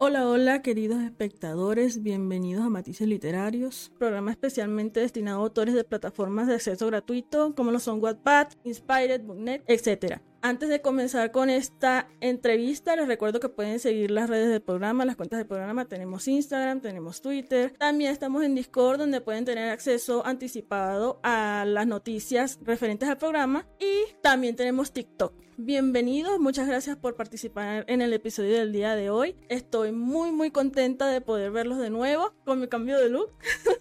Hola, hola, queridos espectadores, bienvenidos a Matices Literarios, programa especialmente destinado a autores de plataformas de acceso gratuito como lo son Wattpad, Inspired, Booknet, etc. Antes de comenzar con esta entrevista, les recuerdo que pueden seguir las redes del programa, las cuentas del programa. Tenemos Instagram, tenemos Twitter. También estamos en Discord, donde pueden tener acceso anticipado a las noticias referentes al programa. Y también tenemos TikTok. Bienvenidos, muchas gracias por participar en el episodio del día de hoy. Estoy muy, muy contenta de poder verlos de nuevo con mi cambio de look.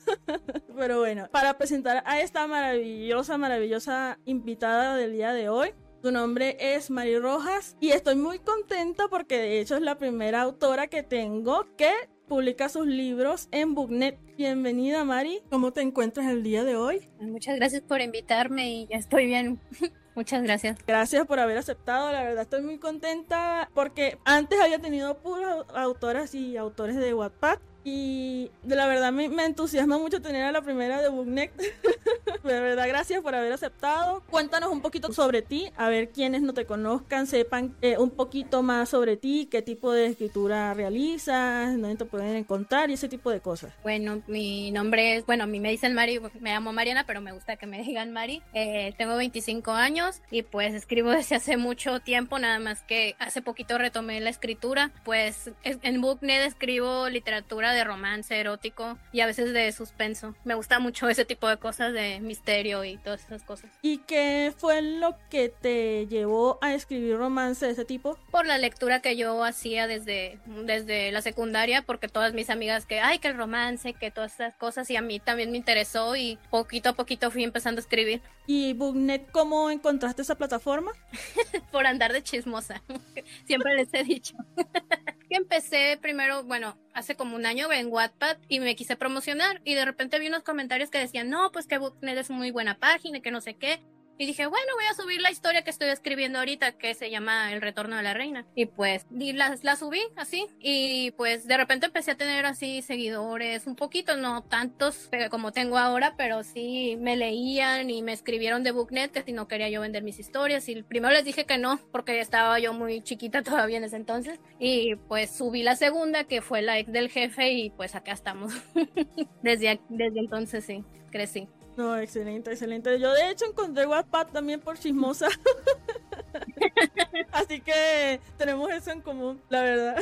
Pero bueno, para presentar a esta maravillosa, maravillosa invitada del día de hoy, su nombre es Mari Rojas y estoy muy contenta porque de hecho es la primera autora que tengo que publica sus libros en Booknet. Bienvenida Mari, ¿cómo te encuentras el día de hoy? Muchas gracias por invitarme y ya estoy bien. Muchas gracias. Gracias por haber aceptado, la verdad estoy muy contenta porque antes había tenido puras autoras y autores de Wattpad y de la verdad me, me, entusiasma mucho tener a la primera de Booknet. de verdad, gracias por haber aceptado. Cuéntanos un poquito sobre ti, a ver quienes no te conozcan, sepan eh, un poquito más sobre ti, qué tipo de escritura realizas, dónde te pueden encontrar y ese tipo de cosas. Bueno, mi nombre es, bueno, a mí me dicen Mari, me llamo Mariana, pero me gusta que me digan Mari. Eh, tengo 25 años y pues escribo desde hace mucho tiempo, nada más que hace poquito retomé la escritura. Pues en Booknet escribo literatura de romance erótico y a veces de suspenso. Me gusta mucho ese tipo de cosas de misterio y todas esas cosas. ¿Y qué fue lo que te llevó a escribir romance de ese tipo? Por la lectura que yo hacía desde, desde la secundaria, porque todas mis amigas que, ay, que el romance, que todas esas cosas, y a mí también me interesó y poquito a poquito fui empezando a escribir. ¿Y Booknet cómo encontraste esa plataforma? Por andar de chismosa. Siempre les he dicho. que empecé primero, bueno, hace como un año en Wattpad y me quise promocionar y de repente vi unos comentarios que decían, no, pues que Booknet es muy buena página que no sé qué. Y dije, bueno, voy a subir la historia que estoy escribiendo ahorita, que se llama El Retorno de la Reina. Y pues y la, la subí así. Y pues de repente empecé a tener así seguidores, un poquito, no tantos como tengo ahora, pero sí me leían y me escribieron de Booknet que si no quería yo vender mis historias. Y primero les dije que no, porque estaba yo muy chiquita todavía en ese entonces. Y pues subí la segunda, que fue la ex del jefe, y pues acá estamos. desde, desde entonces sí, crecí. No, excelente, excelente. Yo de hecho encontré Wattpad también por chismosa. Así que tenemos eso en común, la verdad.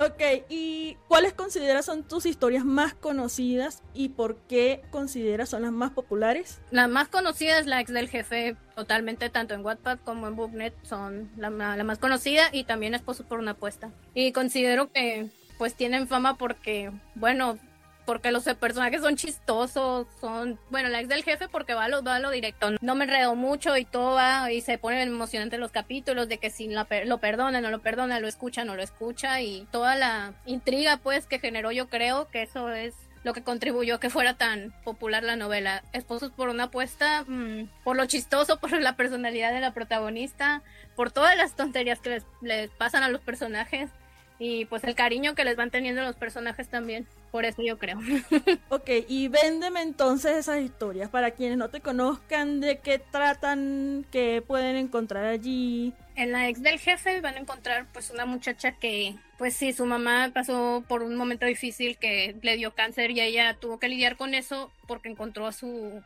ok, ¿y cuáles consideras son tus historias más conocidas y por qué consideras son las más populares? La más conocida es la ex del jefe, totalmente, tanto en Wattpad como en Booknet, son la, más conocida y también Esposo por una apuesta. Y considero que pues tienen fama porque, bueno, porque los personajes son chistosos, son, bueno, la ex del jefe porque va a lo, va lo directo, no me enredo mucho y todo va y se ponen emocionantes los capítulos de que si la, lo perdona, no lo perdona, lo escucha, no lo escucha y toda la intriga pues que generó yo creo que eso es lo que contribuyó a que fuera tan popular la novela. Esposos por una apuesta, mmm, por lo chistoso, por la personalidad de la protagonista, por todas las tonterías que les pasan a los personajes y pues el cariño que les van teniendo los personajes también. Por eso yo creo. ok, y véndeme entonces esas historias para quienes no te conozcan, de qué tratan, qué pueden encontrar allí. En la ex del jefe van a encontrar pues una muchacha que pues sí, su mamá pasó por un momento difícil que le dio cáncer y ella tuvo que lidiar con eso porque encontró a su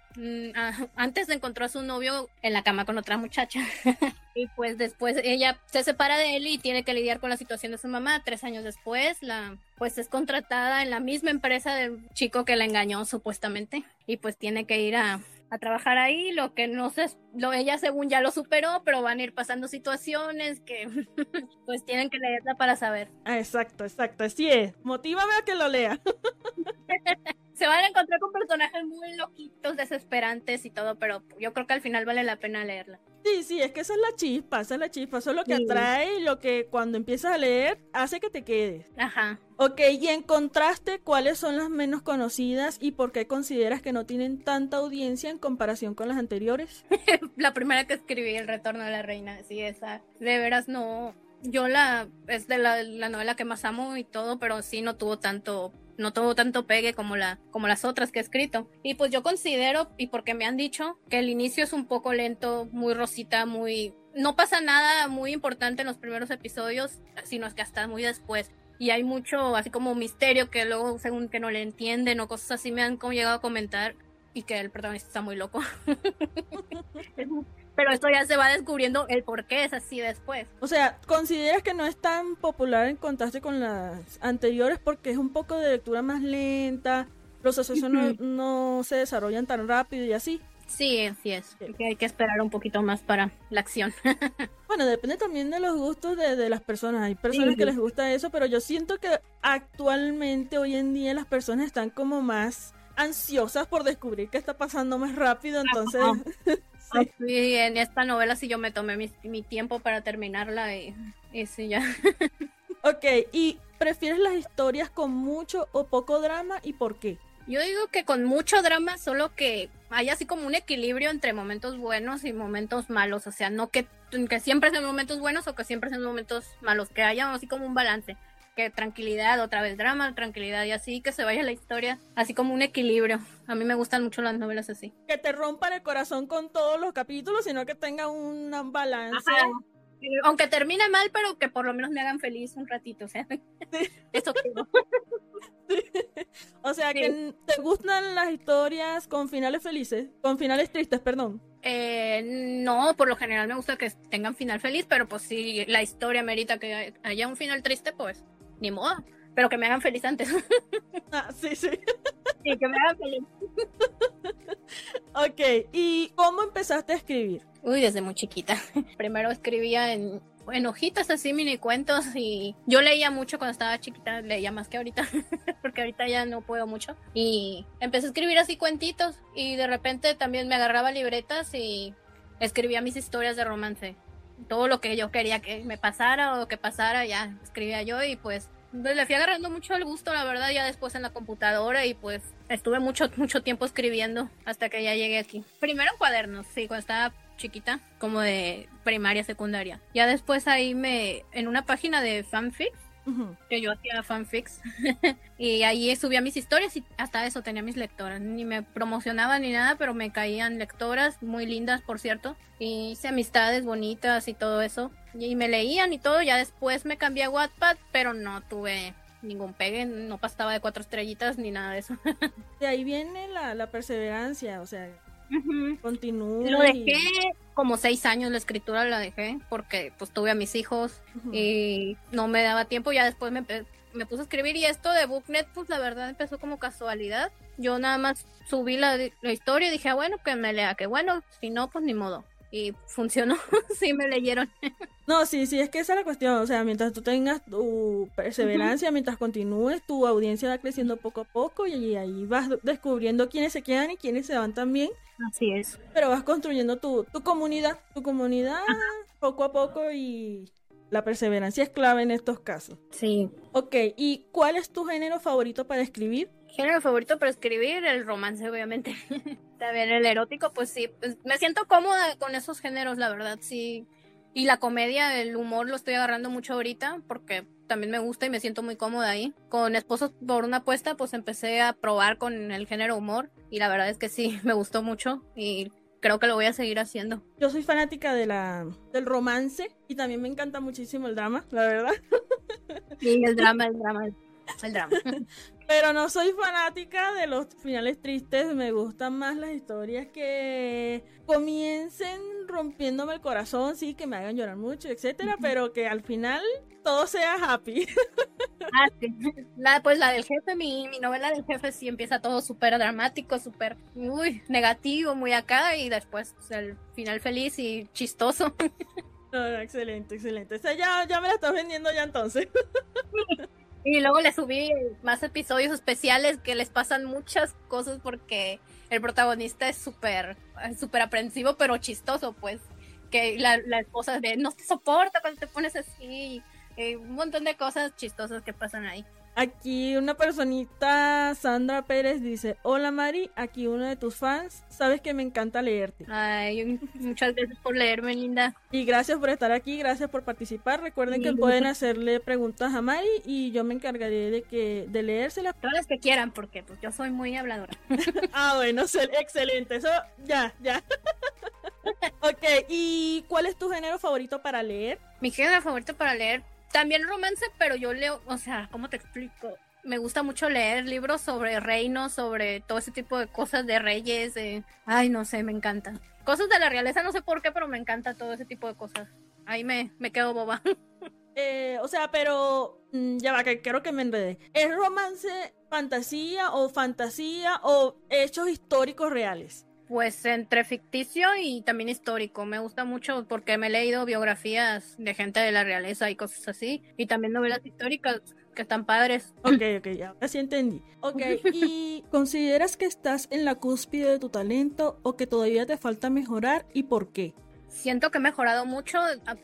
antes encontró a su novio en la cama con otra muchacha. Y pues después ella se separa de él y tiene que lidiar con la situación de su mamá. Tres años después la pues es contratada en la misma empresa del chico que la engañó supuestamente y pues tiene que ir a a trabajar ahí, lo que no sé, lo, ella según ya lo superó, pero van a ir pasando situaciones que pues tienen que leerla para saber. Ah, exacto, exacto, así es. Motívame a que lo lea. Se van a encontrar con personajes muy loquitos, desesperantes y todo, pero yo creo que al final vale la pena leerla. Sí, sí, es que esa es la chispa, esa es la chispa, eso es lo que atrae y lo que cuando empiezas a leer hace que te quedes. Ajá. Ok, y en contraste, ¿cuáles son las menos conocidas y por qué consideras que no tienen tanta audiencia en comparación con las anteriores? la primera que escribí, El Retorno de la Reina, sí, esa. De veras no. Yo la. Es de la, la novela que más amo y todo, pero sí no tuvo tanto no tuvo tanto pegue como, la, como las otras que he escrito. Y pues yo considero, y porque me han dicho, que el inicio es un poco lento, muy rosita, muy no pasa nada muy importante en los primeros episodios, sino es que hasta muy después. Y hay mucho, así como misterio que luego, según que no le entienden o cosas así, me han llegado a comentar y que el protagonista está muy loco. Pero esto ya se va descubriendo el por qué es así después. O sea, ¿consideras que no es tan popular en contraste con las anteriores porque es un poco de lectura más lenta, los asocios no, no se desarrollan tan rápido y así? Sí, así es. hay que esperar un poquito más para la acción. bueno, depende también de los gustos de, las personas. Hay personas que les gusta eso, pero yo siento que actualmente, hoy en día, las personas están como más ansiosas por descubrir qué está pasando más rápido, entonces... sí. en esta novela sí yo me tomé mi, tiempo para terminarla y, y sí, ya. ok, ¿y prefieres las historias con mucho o poco drama y por qué? Yo digo que con mucho drama, solo que hay así como un equilibrio entre momentos buenos y momentos malos. O sea, no que, que siempre sean momentos buenos o que siempre sean momentos malos, que haya así como un balance. Que tranquilidad, otra vez drama, tranquilidad y así, que se vaya la historia, así como un equilibrio. A mí me gustan mucho las novelas así. Que te rompan el corazón con todos los capítulos, sino que tenga un balance. Aunque termine mal, pero que por lo menos me hagan feliz un ratito, o sea. Eso quiero. O sea, que te gustan las historias con finales felices, con finales tristes, perdón. Eh, no, por lo general me gusta que tengan final feliz, pero pues si la historia merita que haya un final triste, pues ni modo. Pero que me hagan feliz antes. Ah, sí, sí. Sí, que me hagan feliz. ok, ¿y cómo empezaste a escribir? Uy, desde muy chiquita. Primero escribía en en hojitas así, mini cuentos. Y yo leía mucho cuando estaba chiquita, leía más que ahorita, porque ahorita ya no puedo mucho. Y empecé a escribir así cuentitos. Y de repente también me agarraba libretas y escribía mis historias de romance. Todo lo que yo quería que me pasara o que pasara, ya escribía yo. Y pues, le fui agarrando mucho el gusto, la verdad, ya después en la computadora. Y pues estuve mucho, mucho tiempo escribiendo hasta que ya llegué aquí. Primero en cuadernos, sí, cuando estaba chiquita, como de primaria, secundaria. Ya después ahí me, en una página de fanfics, que yo hacía fanfics, y ahí subía mis historias y hasta eso tenía mis lectoras. Ni me promocionaba ni nada, pero me caían lectoras, muy lindas, por cierto, y hice amistades bonitas y todo eso. Y me leían y todo, ya después me cambié a Wattpad, pero no tuve ningún pegue, no pasaba de cuatro estrellitas ni nada de eso. de ahí viene la, la perseverancia, o sea, Continúo. Lo dejé como seis años la escritura la dejé porque pues tuve a mis hijos y no me daba tiempo. Ya después me, me, puse a escribir y esto de Booknet pues la verdad empezó como casualidad. Yo nada más subí la, la historia y dije, ah, bueno, que me lea, que bueno, si no, pues ni modo y funcionó, sí me leyeron. no, sí, sí, es que esa es la cuestión, o sea, mientras tú tengas tu perseverancia, mientras continúes, tu audiencia va creciendo poco a poco y ahí vas descubriendo quiénes se quedan y quiénes se van también. Así es. Pero vas construyendo tu, tu comunidad, tu comunidad poco a poco y la perseverancia es clave en estos casos. Sí. Ok, ¿y cuál es tu género favorito para escribir? Género favorito para escribir, el romance, obviamente. También el erótico, pues sí, pues me siento cómoda con esos géneros, la verdad, sí. Y la comedia, el humor lo estoy agarrando mucho ahorita porque también me gusta y me siento muy cómoda ahí. Con Esposos por una apuesta, pues empecé a probar con el género humor y la verdad es que sí, me gustó mucho y creo que lo voy a seguir haciendo. Yo soy fanática de la del romance y también me encanta muchísimo el drama, la verdad. Sí, el drama, el drama, el drama. Pero no soy fanática de los finales tristes, me gustan más las historias que comiencen rompiéndome el corazón, sí, que me hagan llorar mucho, etcétera, pero que al final todo sea happy. Ah, sí. La, pues la del jefe, mi, mi novela del jefe sí empieza todo súper dramático, súper, muy negativo, muy acá, y después pues, el final feliz y chistoso. excelente, excelente. O sea, ya, ya me la estás vendiendo ya entonces. Y luego le subí más episodios especiales que les pasan muchas cosas porque el protagonista es súper súper aprensivo pero chistoso, pues. Que la, esposa de no te soporta cuando te pones así. un montón de cosas chistosas que pasan ahí. Aquí una personita, Sandra Pérez, dice, hola Mari, aquí uno de tus fans, sabes que me encanta leerte. Ay, muchas gracias por leerme, linda. Y gracias por estar aquí, gracias por participar. Recuerden que pueden hacerle preguntas a Mari y yo me encargaré de que de leérselas. Todas las que quieran, porque pues yo soy muy habladora. ah, bueno, excelente. Eso, ya, ya. ok, ¿y cuál es tu género favorito para leer? Mi género favorito para leer, también romance, pero yo leo, o sea, ¿cómo te explico? Me gusta mucho leer libros sobre reinos, sobre todo ese tipo de cosas de reyes, de... Ay, no sé, me encanta. Cosas de la realeza, no sé por qué, pero me encanta todo ese tipo de cosas. Ahí me, me quedo boba. Eh, o sea, pero mm, ya va, que creo que me enredé. ¿Es romance fantasía o fantasía o hechos históricos reales? Pues entre ficticio y también histórico. Me gusta mucho porque me he leído biografías de gente de la realeza y cosas así. Y también novelas históricas que están padres. Ok, ok, ya, así entendí. Ok, ¿y consideras que estás en la cúspide de tu talento o que todavía te falta mejorar y por qué? siento que he mejorado mucho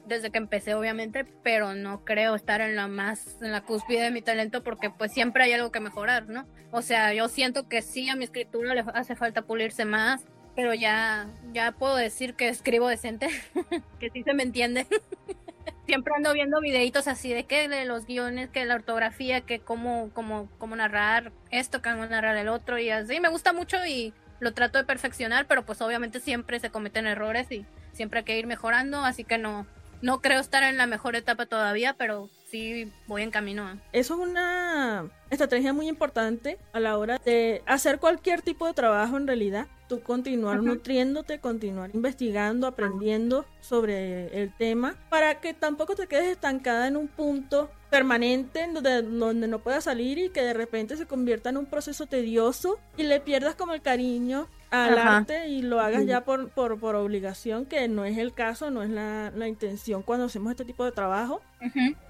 desde que empecé, obviamente, pero no creo estar en la más, en la cúspide de mi talento porque pues siempre hay algo que mejorar, ¿no? O sea, yo siento que sí a mi escritura le hace falta pulirse más, pero ya, ya puedo decir que escribo decente, que sí se me entiende. siempre ando viendo videitos así de que de los guiones, que la ortografía, que cómo, cómo, cómo narrar esto, cómo narrar el otro y así. Me gusta mucho y lo trato de perfeccionar, pero pues obviamente siempre se cometen errores y siempre hay que ir mejorando, así que no, no creo estar en la mejor etapa todavía, pero sí voy en camino. Eso es una estrategia muy importante a la hora de hacer cualquier tipo de trabajo en realidad. Tú continuar nutriéndote, continuar investigando, aprendiendo sobre el tema, para que tampoco te quedes estancada en un punto permanente donde, donde no puedas salir y que de repente se convierta en un proceso tedioso y le pierdas como el cariño al arte y lo hagas ya por, por, por, obligación, que no es el caso, no es la, la intención cuando hacemos este tipo de trabajo.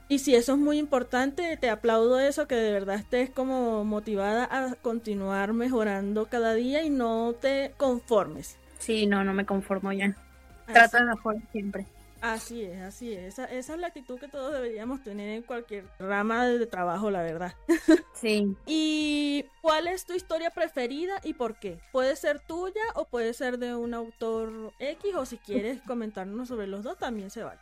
Y si eso es muy importante, te aplaudo eso, que de verdad estés como motivada a continuar mejorando cada día y no te conformes. Sí, no, no me conformo ya. Trata de mejorar siempre. Así es, así es. Esa, esa, es la actitud que todos deberíamos tener en cualquier rama de trabajo, la verdad. Sí. ¿Y cuál es tu historia preferida y por qué? Puede ser tuya o puede ser de un autor X o si quieres comentarnos sobre los dos también se vale.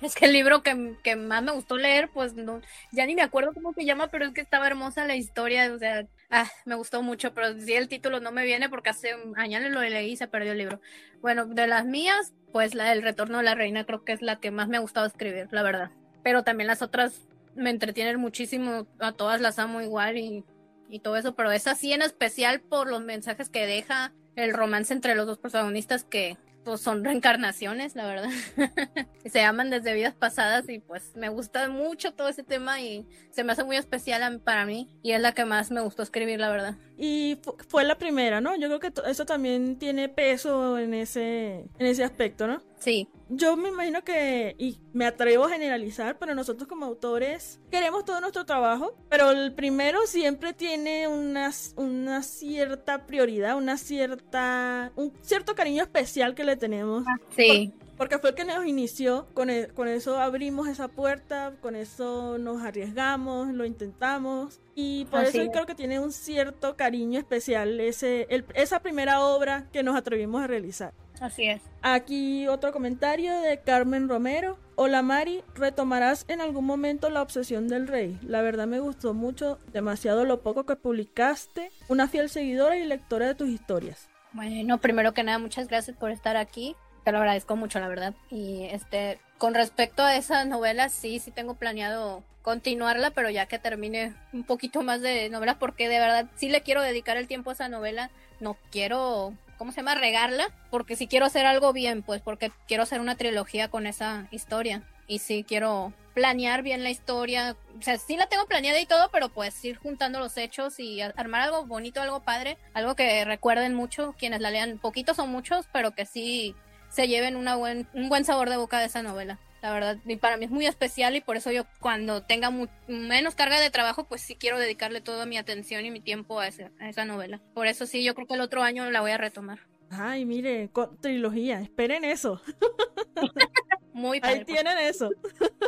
Es que el libro que, que, más me gustó leer, pues no, ya ni me acuerdo cómo se llama, pero es que estaba hermosa la historia, o sea, ah, me gustó mucho, pero si el título no me viene porque hace años lo leí y se perdió el libro. Bueno, de las mías, pues la del Retorno de la Reina creo que es la que más me ha gustado escribir, la verdad. Pero también las otras me entretienen muchísimo, a todas las amo igual y, y todo eso, pero esa sí en especial por los mensajes que deja el romance entre los dos protagonistas que pues son reencarnaciones, la verdad. se llaman desde vidas pasadas y pues me gusta mucho todo ese tema y se me hace muy especial para mí y es la que más me gustó escribir, la verdad. Y fue la primera, ¿no? Yo creo que eso también tiene peso en ese, en ese aspecto, ¿no? Sí. Yo me imagino que, y me atrevo a generalizar, pero nosotros como autores queremos todo nuestro trabajo, pero el primero siempre tiene una, una cierta prioridad, una cierta, un cierto cariño especial que le tenemos. Sí. Porque fue el que nos inició, con, e, con eso abrimos esa puerta, con eso nos arriesgamos, lo intentamos y por eso creo que tiene un cierto cariño especial ese, esa primera obra que nos atrevimos a realizar. Así es. Aquí otro comentario de Carmen Romero. Hola Mari, retomarás en algún momento la obsesión del rey. La verdad me gustó mucho, demasiado lo poco que publicaste. Una fiel seguidora y lectora de tus historias. Bueno, primero que nada, muchas gracias por estar aquí. Lo agradezco mucho, la verdad. Y este, con respecto a esa novela, sí, sí tengo planeado continuarla, pero ya que termine un poquito más de novela, porque de verdad sí le quiero dedicar el tiempo a esa novela. No quiero ¿cómo se llama? Regarla, porque si quiero hacer algo bien, pues porque quiero hacer una trilogía con esa historia. Y si quiero planear bien la historia. O sea, sí la tengo planeada y todo, pero pues ir juntando los hechos y armar algo bonito, algo padre, algo que recuerden mucho quienes la lean. Poquitos son muchos, pero que sí se lleven una buen, un buen sabor de boca de esa novela. La verdad, y para mí es muy especial y por eso yo cuando tenga menos carga de trabajo, pues sí quiero dedicarle toda mi atención y mi tiempo a, esa novela. Por eso sí, yo creo que el otro año la voy a retomar. Ay, mire, trilogía, esperen eso. muy Ahí tienen eso.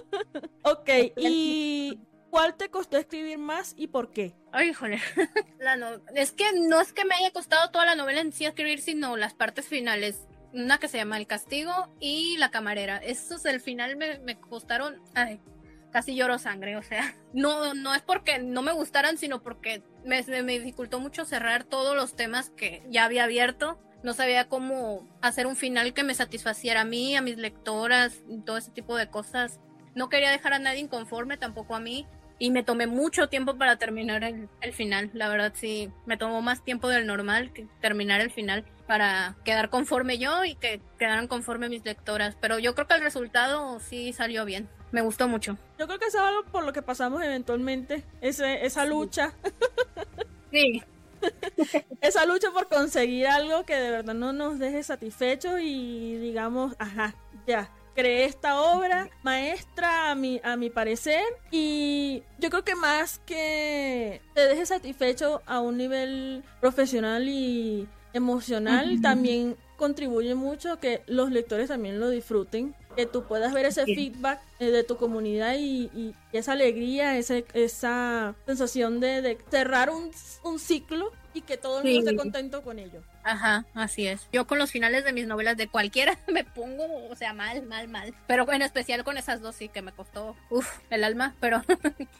ok, y ¿cuál te costó escribir más y por qué? Ay, híjole. La no... Es que no es que me haya costado toda la novela en sí escribir, sino las partes finales. Una que se llama El Castigo y La Camarera. Esos el final me, me costaron. Ay, casi lloro sangre, o sea, no, no es porque no me gustaran, sino porque me, me dificultó mucho cerrar todos los temas que ya había abierto. No sabía cómo hacer un final que me satisfaciera a mí, a mis lectoras, todo ese tipo de cosas. No quería dejar a nadie inconforme, tampoco a mí. Y me tomé mucho tiempo para terminar el, el final. La verdad, sí, me tomó más tiempo del normal que terminar el final para quedar conforme yo y que quedaran conforme mis lectoras. Pero yo creo que el resultado sí salió bien. Me gustó mucho. Yo creo que es algo por lo que pasamos eventualmente, ese, esa lucha. Sí. esa lucha por conseguir algo que de verdad no nos deje satisfechos y digamos, ajá, ya, creé esta obra maestra a mi, a mi parecer y yo creo que más que te deje satisfecho a un nivel profesional y emocional, también contribuye mucho que los lectores también lo disfruten que tú puedas ver ese feedback eh, de tu comunidad y, y, esa alegría, ese, esa sensación de, de cerrar un, un, ciclo y que todo el mundo sí. esté contento con ello. Ajá, así es. Yo con los finales de mis novelas de cualquiera me pongo, o sea, mal, mal, mal. Pero en especial con esas dos sí que me costó, uff, el alma. Pero,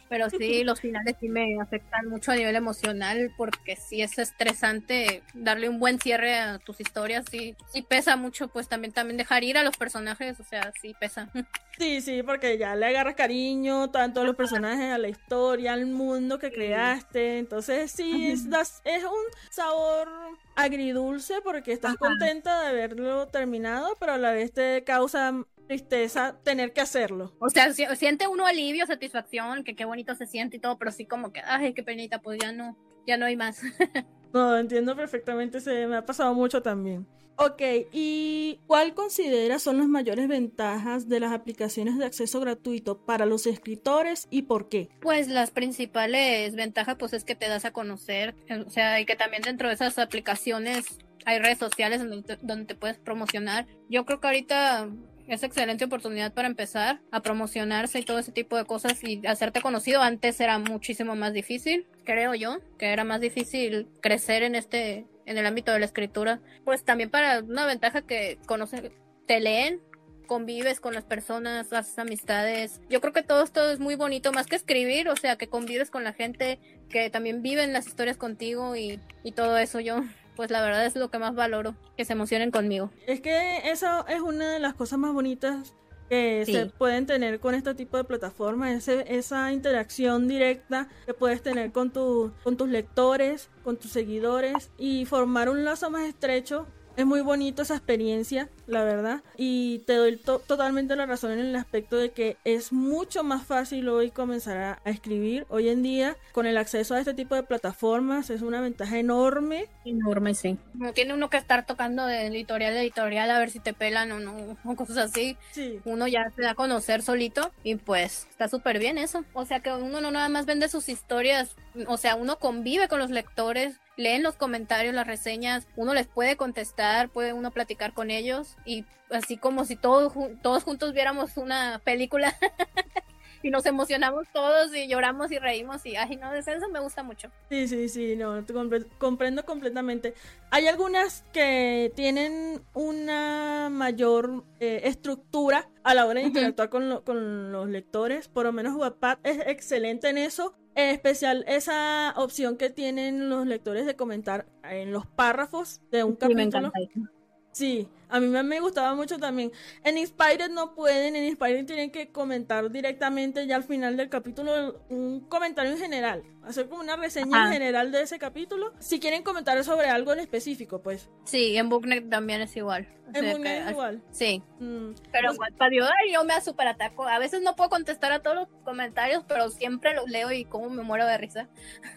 pero sí, los finales sí me afectan mucho a nivel emocional porque sí es estresante darle un buen cierre a tus historias. Sí, sí pesa mucho, pues también, también dejar ir a los personajes, o sea, sí pesa. Sí, sí, porque ya le agarras cariño tanto a los personajes, a la historia, al mundo que creaste. Entonces sí, es, es un sabor agridulce porque estás Ajá. contenta de haberlo terminado, pero a la vez te causa tristeza tener que hacerlo. O sea, siente uno alivio, satisfacción, que qué bonito se siente y todo, pero sí como que, ay, qué penita, pues ya no, ya no hay más. no, entiendo perfectamente, se me ha pasado mucho también. Ok, ¿y cuál consideras son las mayores ventajas de las aplicaciones de acceso gratuito para los escritores y por qué? Pues las principales ventajas pues es que te das a conocer, o sea, y que también dentro de esas aplicaciones hay redes sociales donde te, donde te puedes promocionar. Yo creo que ahorita es excelente oportunidad para empezar a promocionarse y todo ese tipo de cosas y hacerte conocido. Antes era muchísimo más difícil, creo yo, que era más difícil crecer en este en el ámbito de la escritura, pues también para una ventaja que conocen, te leen, convives con las personas, haces amistades. Yo creo que todo esto es muy bonito, más que escribir, o sea, que convives con la gente, que también viven las historias contigo y, y todo eso. Yo, pues la verdad es lo que más valoro, que se emocionen conmigo. Es que eso es una de las cosas más bonitas que sí. se pueden tener con este tipo de plataformas, ese, esa interacción directa que puedes tener con, tu, con tus lectores, con tus seguidores y formar un lazo más estrecho. Es muy bonito esa experiencia, la verdad. Y te doy to totalmente la razón en el aspecto de que es mucho más fácil hoy comenzar a, a, escribir. Hoy en día, con el acceso a este tipo de plataformas, es una ventaja enorme. Enorme, sí. No tiene uno que estar tocando de editorial a editorial a ver si te pelan o no, o cosas así. Sí. Uno ya se da a conocer solito y pues está súper bien eso. O sea que uno no nada más vende sus historias, o sea, uno convive con los lectores, leen los comentarios, las reseñas, uno les puede contestar, puede uno platicar con ellos y así como si todos, todos juntos viéramos una película y nos emocionamos todos y lloramos y reímos y ay no, eso me gusta mucho. Sí, sí, sí, no, compre comprendo completamente. Hay algunas que tienen una mayor eh, estructura a la hora de interactuar uh -huh. con, lo, con, los lectores, por lo menos Wattpad es excelente en eso. En especial esa opción que tienen los lectores de comentar en los párrafos de un sí, capítulo. Me. Sí, a mí me, me, gustaba mucho también. En Inspired no pueden, en Inspired tienen que comentar directamente ya al final del capítulo un comentario en general, hacer como una reseña Ajá. en general de ese capítulo. Si quieren comentar sobre algo en específico, pues. Sí, en Booknet también es igual. O en Booknet es igual. Sí. Mm. Pero pues, Wattpad yo, yo me super ataco. A veces no puedo contestar a todos los comentarios, pero siempre los leo y como me muero de risa.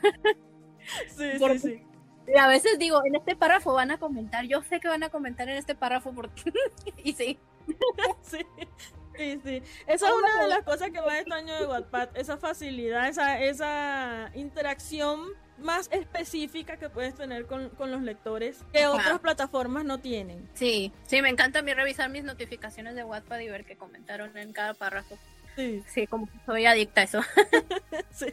sí, sí, sí. Y a veces digo, en este párrafo van a comentar, yo sé que van a comentar en este párrafo porque... y sí. sí. Sí, sí. Esa es una de las cosas que más extraño de Wattpad, esa facilidad, esa, esa interacción más específica que puedes tener con, con los lectores que Ajá. otras plataformas no tienen. Sí, sí, me encanta a mí revisar mis notificaciones de Wattpad y ver qué comentaron en cada párrafo. Sí. Sí, como soy adicta a eso. Sí.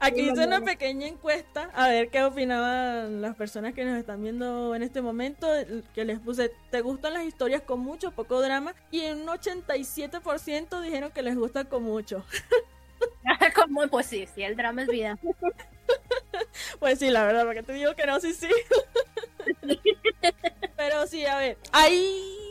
Aquí hice una pequeña encuesta a ver qué opinaban las personas que nos están viendo en este momento. Que les puse, ¿te gustan las historias con mucho o poco drama? Y un 87% dijeron que les gusta con mucho. Como, pues sí, sí, el drama es vida. Pues sí, la verdad, porque te digo que no, sí, sí. Pero sí, a ver, hay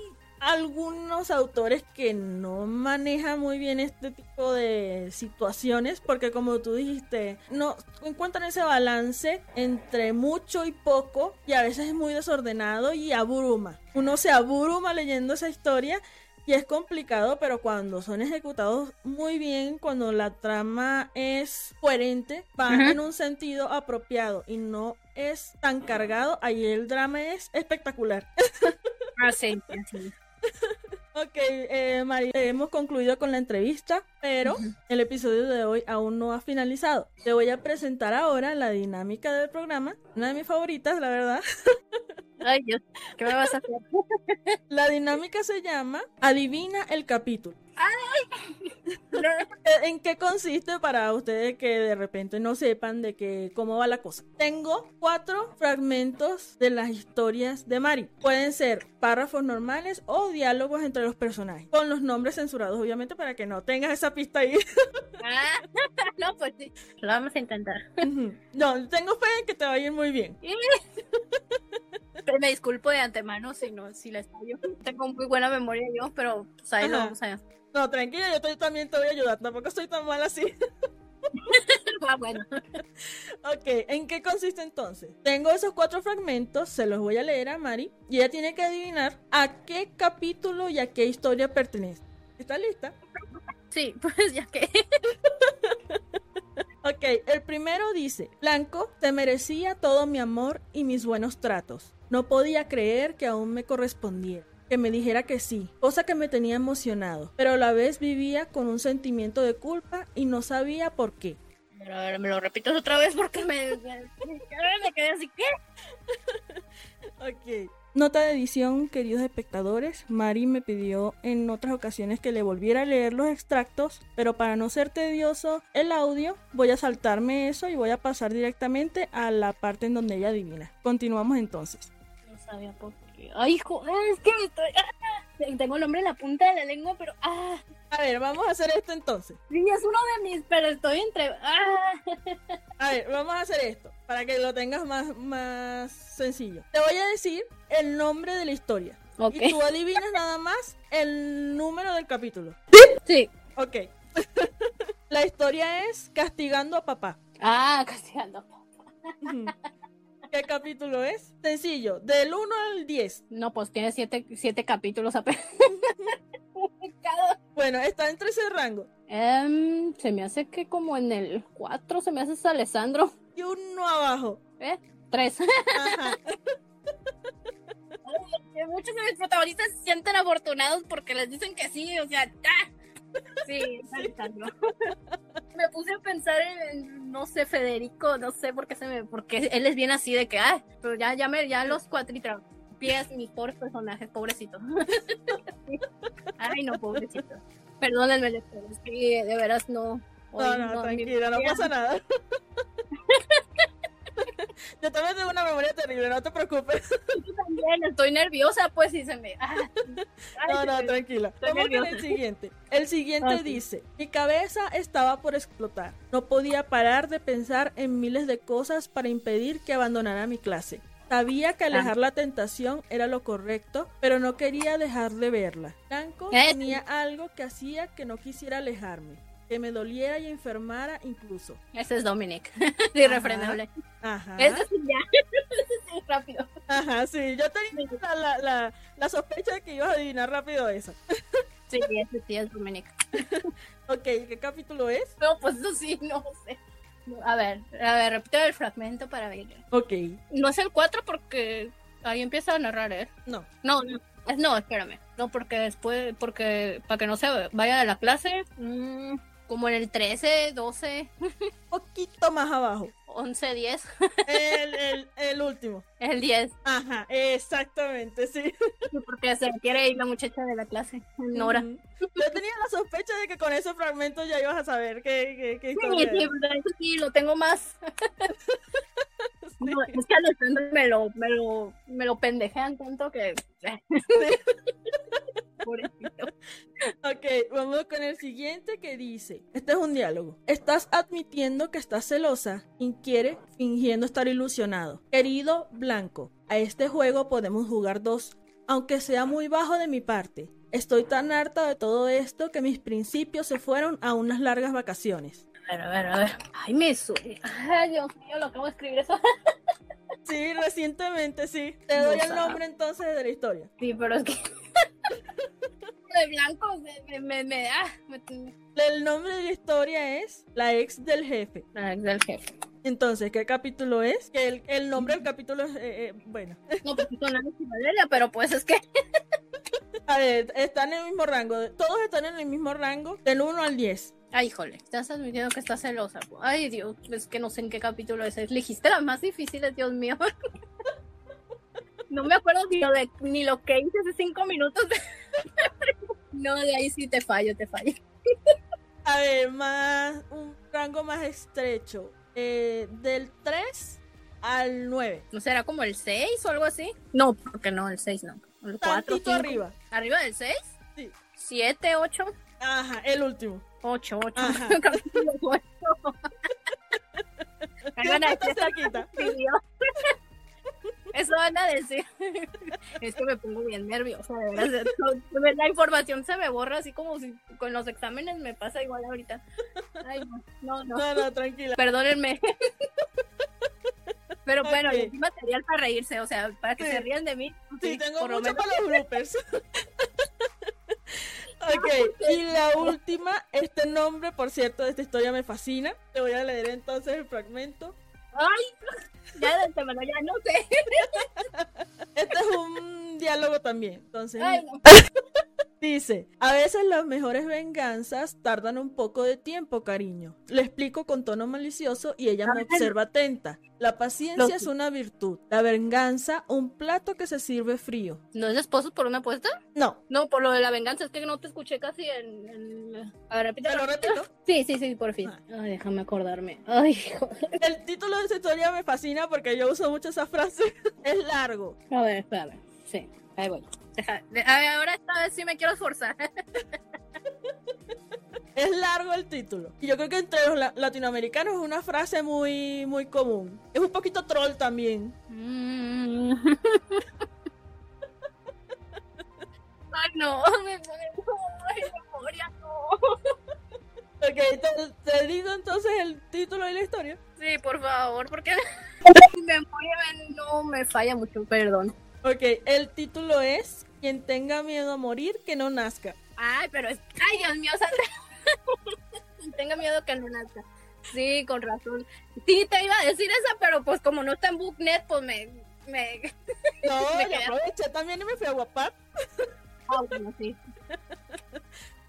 algunos autores que no manejan muy bien este tipo de situaciones porque como tú dijiste, no encuentran ese balance entre mucho y poco y a veces es muy desordenado y abruma. Uno se abruma leyendo esa historia y es complicado, pero cuando son ejecutados muy bien, cuando la trama es coherente, va en un sentido apropiado y no es tan cargado, ahí el drama es espectacular. Ah, sí, sí. Ok, eh, María, hemos concluido con la entrevista, pero el episodio de hoy aún no ha finalizado. Te voy a presentar ahora la dinámica del programa, una de mis favoritas, la verdad. Ay, Dios, ¿qué me vas a hacer? La dinámica se llama Adivina el capítulo. ¿En qué consiste para ustedes que de repente no sepan de que cómo va la cosa? Tengo cuatro fragmentos de las historias de Mari. Pueden ser párrafos normales o diálogos entre los personajes, con los nombres censurados, obviamente, para que no tengas esa pista ahí. Ah, no, pues sí, lo vamos a intentar. No, tengo fe en que te va a ir muy bien. Pero me disculpo de antemano si no, si les fallo. Tengo muy buena memoria yo, pero pues ahí lo vamos a No, tranquila, yo estoy, también te voy a ayudar. Tampoco estoy tan mal así. ah, bueno. Ok, ¿en qué consiste entonces? Tengo esos cuatro fragmentos, se los voy a leer a Mari y ella tiene que adivinar a qué capítulo y a qué historia pertenece. ¿Está lista? Sí, pues ya que. ok, el primero dice, Blanco, te merecía todo mi amor y mis buenos tratos. No podía creer que aún me correspondiera que me dijera que sí, cosa que me tenía emocionado, pero a la vez vivía con un sentimiento de culpa y no sabía por qué. Pero a ver, me lo repitas otra vez porque me, me, me quedé así, ¿qué? ok. Nota de edición, queridos espectadores, Mari me pidió en otras ocasiones que le volviera a leer los extractos, pero para no ser tedioso el audio, voy a saltarme eso y voy a pasar directamente a la parte en donde ella adivina. Continuamos entonces. No sabía por qué. Ay, joder, es que me estoy... Ah, tengo el nombre en la punta de la lengua, pero... Ah. A ver, vamos a hacer esto entonces. Sí, es uno de mis, pero estoy entre... Ah. A ver, vamos a hacer esto para que lo tengas más, más sencillo. Te voy a decir el nombre de la historia. Okay. Y tú adivinas nada más el número del capítulo. Sí. Ok. la historia es Castigando a papá. Ah, castigando a papá. ¿Qué capítulo es? Sencillo, del 1 al 10. No, pues tiene 7 siete, capítulos apenas. bueno, está entre ese rango. Um, se me hace que como en el 4 se me hace Alessandro. Y uno abajo. ¿Eh? 3. Ajá. Muchos de mis protagonistas se sienten afortunados porque les dicen que sí, o sea, ¡ah! Sí, Alessandro. Me puse a pensar en, no sé, Federico, no sé por qué se me, porque él es bien así de que, ah, pero ya, ya me, ya los cuatritra pies, mis pobres personajes, pobrecito. Ay, no, pobrecito. Perdónenme, es que de veras no. no, no, tranquila, no pasa nada. Yo también tengo una memoria terrible, no te preocupes. Yo también estoy nerviosa, pues, y se me. Ah, no, no, tranquila. Vamos con el siguiente. El siguiente okay. dice: Mi cabeza estaba por explotar. No podía parar de pensar en miles de cosas para impedir que abandonara mi clase. Sabía que alejar la tentación era lo correcto, pero no quería dejar de verla. Blanco ¿Eh? tenía algo que hacía que no quisiera alejarme que me doliera y enfermara incluso. Ese es Dominic, irrefrenable. Ajá. Ese sí, ya. Ese sí, rápido. Ajá, sí, yo tenía la, la, la, sospecha de que ibas a adivinar rápido esa. Sí, ese sí es Dominic. ok, ¿qué capítulo es? No, pues eso sí, no sé. A ver, a ver, repite el fragmento para ver. Ok. No es el 4 porque ahí empieza a narrar, ¿eh? No. No, no. No, espérame. No, porque después, porque para que no se vaya de la clase, mmm, como en el 13, 12. poquito más abajo. 11, 10. El, el, el último. El 10. Ajá, exactamente, sí. Porque se quiere ir la muchacha de la clase, Nora. Ujú. Yo tenía la sospecha de que con esos fragmentos ya ibas a saber qué, qué, qué Sí, historia sí, eso sí, lo tengo más. No, es que Alejandro me lo, me lo, me lo pendejean tanto que. Pobrecito. Ok, vamos con el siguiente que dice, este es un diálogo. Estás admitiendo que estás celosa, inquiere, fingiendo estar ilusionado. Querido Blanco, a este juego podemos jugar dos, aunque sea muy bajo de mi parte. Estoy tan harta de todo esto que mis principios se fueron a unas largas vacaciones. A ver, a ver, a ver. Ay, me suena. Ay, Dios mío, lo acabo de escribir eso. Sí, recientemente sí. Te doy el nombre entonces de la historia. Sí, pero es que. De blanco me, me, me da. El nombre de la historia es La ex del jefe. La ex del jefe. Entonces, ¿qué capítulo es? Que el, el nombre del capítulo es, eh, eh, bueno, No, pues son Alex y Valeria, pero pues es que. A ver, están en el mismo rango. Todos están en el mismo rango, del 1 al 10. Ay, híjole, estás admitiendo que estás celosa. Ay, Dios, es que no sé en qué capítulo es. Elegiste las más difíciles, Dios mío. No me acuerdo ni lo, de, ni lo que hice hace cinco minutos. No, de ahí sí te fallo, te fallo. A ver, más un rango más estrecho. eh, del 3 al 9. ¿No será como el 6 o algo así? No, porque no, el 6 no. El 4, Tantito arriba. ¿Arriba del 6? Sí. 7, 8, Ajá, el último. 8, 8. Ajá. Capítulo 8. Me van a Siempre decir, está cerquita. Van a decir. Es que me pongo bien nerviosa, de verdad. La información se me borra así como si con los exámenes me pasa igual ahorita. Ay, no, no, no. No, tranquila. Perdónenme. Pero bueno, Ok. y hay material para reírse, o sea, para que Sí. se rían de mí. Sí, tengo por mucho menos. para los bloopers. ok, y la última, este nombre, por cierto, de esta historia me fascina. Te voy a leer entonces el fragmento. Ay, ya de antemano, ya no sé. Este es un diálogo también. Entonces, Ay, no. Dice, a veces las mejores venganzas tardan un poco de tiempo, cariño. Le explico con tono malicioso y ella me observa atenta. La paciencia es una virtud, la venganza un plato que se sirve frío. ¿No es esposo por una apuesta? No, No, por lo de la venganza, es que no te escuché casi en... en... A ver, te lo repítelo. repito. Sí, sí, sí, por fin. Ah. Ay, déjame acordarme. Ay, hijo. El título de esa historia me fascina porque yo uso mucho esa frase. Es largo. A ver, espérame. Sí, ahí voy. Deja, de- ahora esta vez sí me quiero esforzar. Es largo el título. Y yo creo que entre los la- latinoamericanos es una frase muy, muy común. Es un poquito troll también. Mm. Ay, no, me memoria, no. Ok, te, te digo entonces el título y la historia. Sí, por favor, porque mi memoria no me falla mucho, perdón. Ok, el título es Quien tenga miedo a morir, que no nazca. Ay, pero es. Ay, Dios mío, Sandra. Tenga miedo que no nazca. Sí, con razón. Sí, te iba a decir esa, pero pues como no está en Booknet, pues me. me... No, Me quedé- aproveché también y me fui a guapar. Ah, bueno, sí.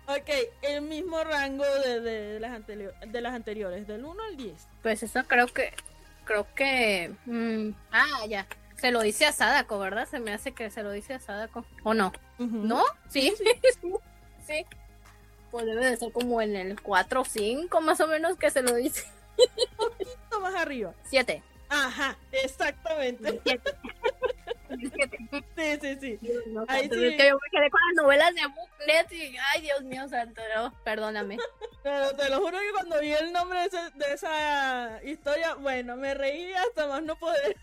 Ok, el mismo rango de, de las, anterior- de las anteriores, del 1 al 10. Pues eso creo que. Creo que. mm, ah, ya. Se lo dice a Sadako, ¿verdad? Se me hace que se lo dice a Sadako. ¿O no? ¿No? Sí. sí. Pues debe de ser como en el 4 o 5, más o menos, que se lo dice. Un poquito más arriba. 7. Ajá, exactamente. 7. Sí, sí, sí. No, Ahí sí. es que yo me quedé con las novelas de Booklet y, ay, Dios mío santo, no, perdóname. Pero te lo juro que cuando vi el nombre de, ese- de esa historia, bueno, me reí hasta más no poder.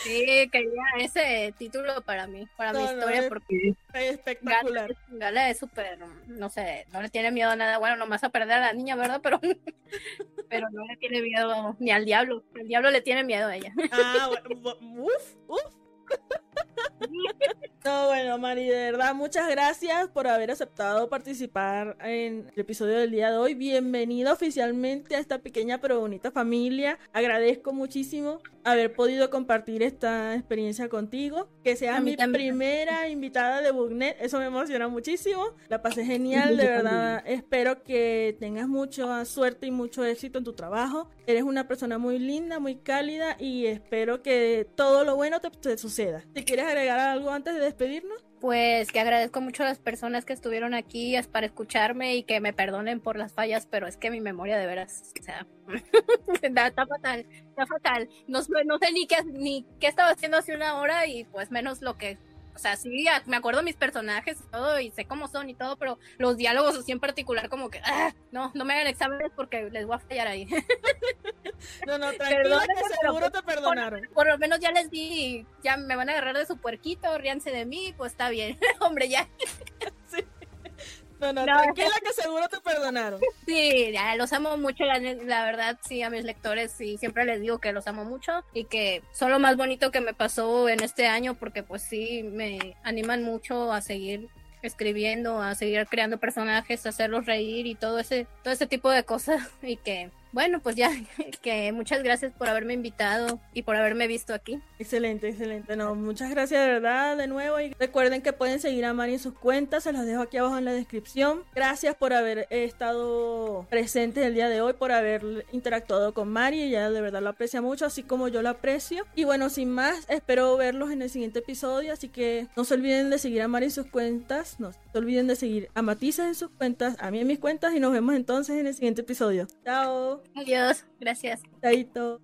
Sí, quería ese título para mí, para mi no, historia, es- porque Espectacular. Gala, Gala es súper, no sé, no le tiene miedo a nada, bueno, nomás a perder a la niña, ¿verdad? Pero, pero no le tiene miedo ni al diablo, el diablo le tiene miedo a ella. Ah, bueno, bu- uf, uf. No, bueno, Mari, de verdad, muchas gracias por haber aceptado participar en el episodio del día de hoy. Bienvenida oficialmente a esta pequeña pero bonita familia. Agradezco muchísimo haber podido compartir esta experiencia contigo. Que sea mi primera invitada de Booknet, eso me emociona muchísimo. La pasé genial, de verdad. Espero que tengas mucha suerte y mucho éxito en tu trabajo. Eres una persona muy linda, muy cálida y espero que todo lo bueno te, te suceda. ¿Te quieres agregar algo antes de despedirnos? Pues que agradezco mucho a las personas que estuvieron aquí para escucharme y que me perdonen por las fallas, pero es que mi memoria de veras, o sea, está fatal, está fatal. No, sé ni qué, ni qué estaba haciendo hace una hora y pues menos lo que o sea, sí, me acuerdo mis personajes y todo, y sé cómo son y todo, pero los diálogos así en particular, como que, ah, no, no me hagan exámenes porque les voy a fallar ahí. no, no, tranquila que seguro te perdonaron. Por, lo menos ya les di, ya me van a agarrar de su puerquito, ríanse de mí, pues está bien, hombre, ya. Sí. No, no, tranquila que seguro te perdonaron. Sí, ya, los amo mucho, la, la, verdad, sí, a mis lectores, sí, siempre les digo que los amo mucho y que son lo más bonito que me pasó en este año porque pues sí, me animan mucho a seguir escribiendo, a seguir creando personajes, a hacerlos reír y todo ese, todo ese tipo de cosas y que bueno, pues ya, que muchas gracias por haberme invitado y por haberme visto aquí. Excelente, excelente. No, muchas gracias de verdad de nuevo y recuerden que pueden seguir a Mari en sus cuentas, se los dejo aquí abajo en la descripción. Gracias por haber estado presente el día de hoy, por haber interactuado con Mari, ella de verdad lo aprecia mucho, así como yo lo aprecio. Y bueno, sin más, espero verlos en el siguiente episodio, así que no se olviden de seguir a Mari en sus cuentas, no se olviden de seguir a Matisse en sus cuentas, a mí en mis cuentas y nos vemos entonces en el siguiente episodio. Chao. Adiós, gracias. Chaito.